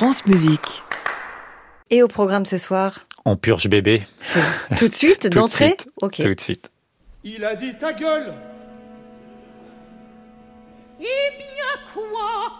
France Musique. Et au programme ce soir On purge bébé. Tout de suite, d'entrée Ok. Tout de suite. Il a dit ta gueule Eh bien quoi?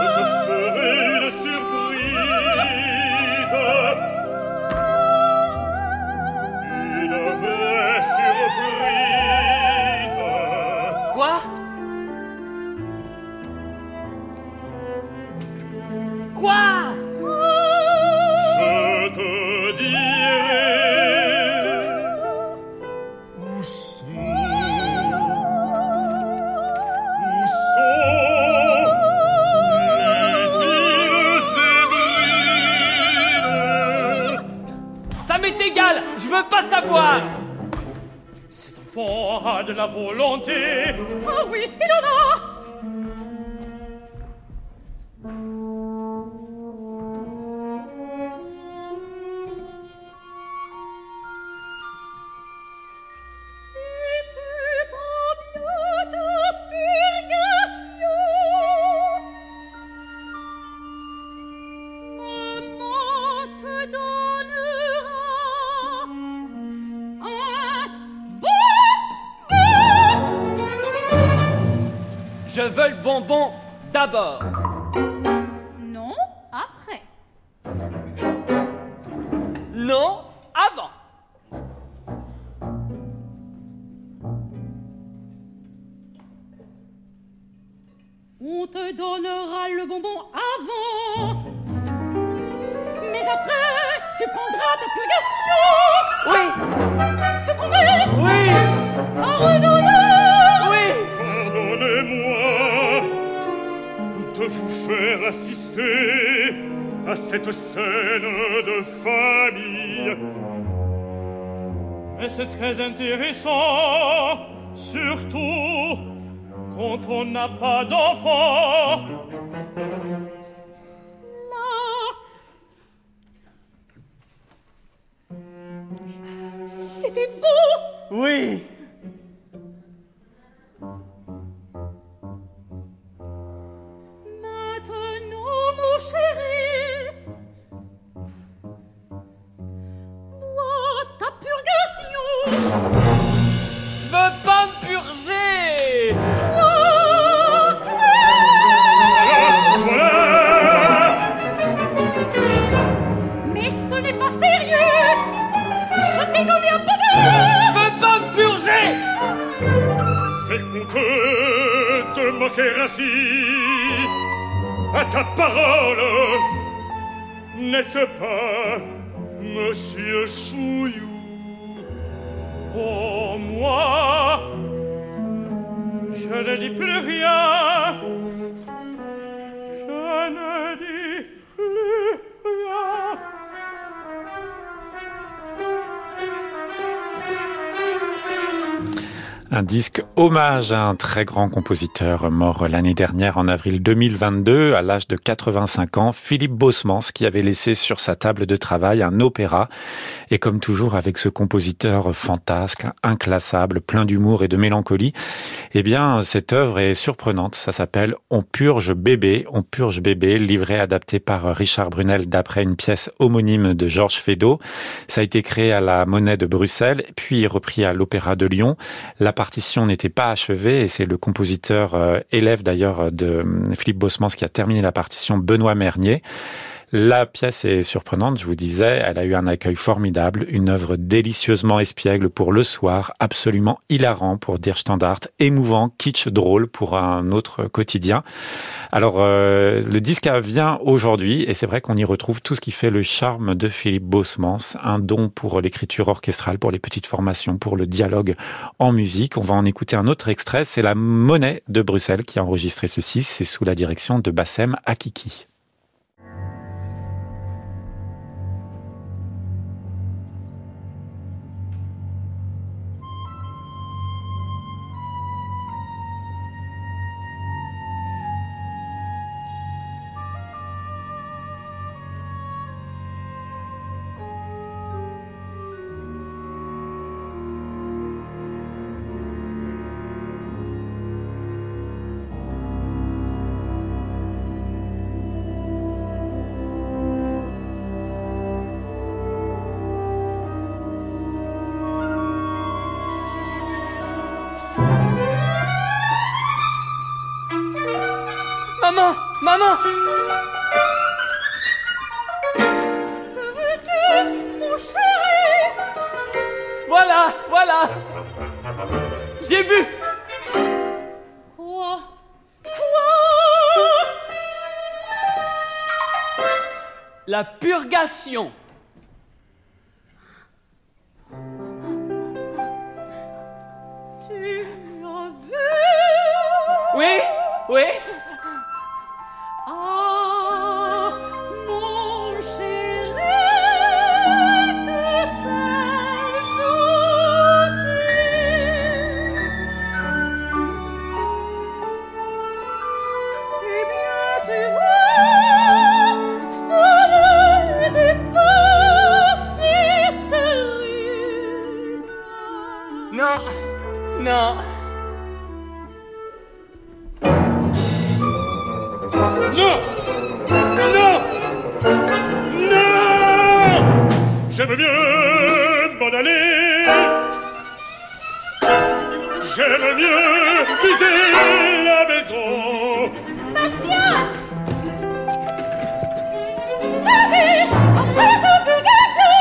Je te ferai une surprise. Savoir. Cet enfant a de la volonté. Ah oui, il en a. Le bonbon d'abord. Non, après. Non, avant. On te donnera le bonbon avant. Mais après, tu prendras ta purgation. Oui, Tu promets oui, assister à cette scène de famille. Mais c'est très intéressant, surtout quand on n'a pas d'enfant. Ainsi. À ta parole, n'est-ce pas, monsieur Chouillou? Oh, moi, je ne dis plus rien, Un disque hommage à un très grand compositeur mort l'année dernière en avril 2022 à l'âge de 85 ans, Philippe Bosmans, qui avait laissé sur sa table de travail un opéra. Et comme toujours avec ce compositeur fantasque, inclassable, plein d'humour et de mélancolie, eh bien, cette œuvre est surprenante. Ça s'appelle On purge bébé, On purge bébé, livret adapté par Richard Brunel d'après une pièce homonyme de Georges Feydeau. Ça a été créé à la Monnaie de Bruxelles, puis repris à l'Opéra de Lyon. La partition n'était pas achevée et c'est le compositeur euh, élève d'ailleurs de euh, Philippe Bosmans qui a terminé la partition, Benoît Mernier. La pièce est surprenante, je vous disais, elle a eu un accueil formidable, une œuvre délicieusement espiègle pour le soir, absolument hilarant pour dire standard, émouvant, kitsch, drôle pour un autre quotidien. Alors, euh, le disque vient aujourd'hui et c'est vrai qu'on y retrouve tout ce qui fait le charme de Philippe Bosmans, un don pour l'écriture orchestrale, pour les petites formations, pour le dialogue en musique. On va en écouter un autre extrait, c'est La Monnaie de Bruxelles qui a enregistré ceci, c'est sous la direction de Bassem Akiki. Maman Maman. Que veux-tu, mon chéri Voilà Voilà. J'ai bu. Quoi? Quoi? La purgation Oui mieux m'en aller J'aime mieux quitter la maison. Bastien! Purgation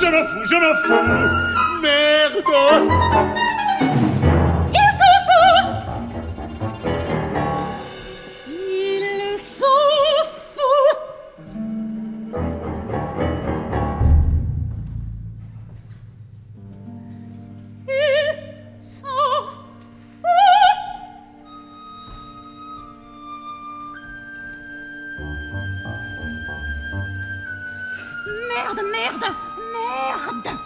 Je m'en fous, je m'en fous. Merde Merde, merde,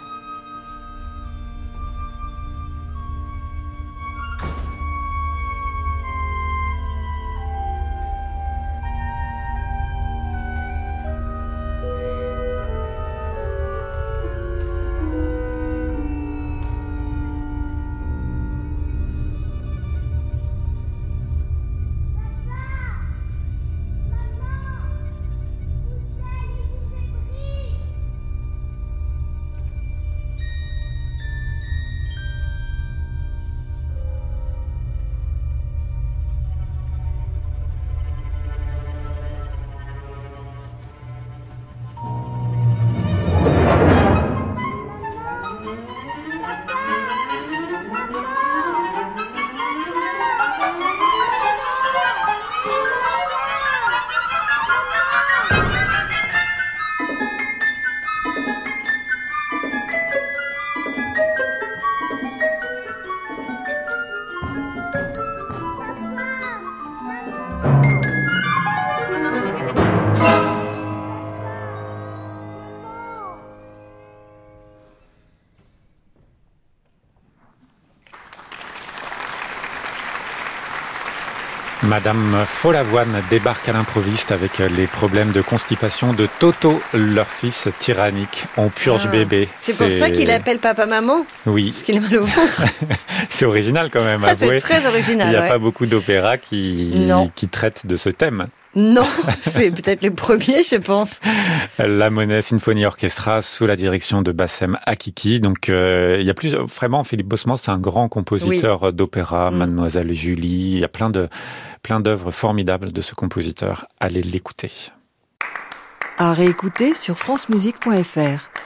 Madame Folavoine débarque à l'improviste avec les problèmes de constipation de Toto, leur fils tyrannique. On purge Ah. bébé. C'est pour ça qu'il appelle papa-maman Oui, Parce qu'il a mal au ventre. c'est original quand même, Ah, c'est très Il original. n'y a ouais. pas beaucoup d'opéras qui, qui traitent de ce thème. Non, c'est peut-être le premier, je pense. La Monnaie Symphony Orchestra sous la direction de Bassem Akiki. Donc, euh, il y a plus vraiment Philippe Bosman, c'est un grand compositeur d'opéra. Mm. Mademoiselle Julie, il y a plein de plein d'œuvres formidables de ce compositeur. Allez l'écouter. À réécouter sur francemusique.fr.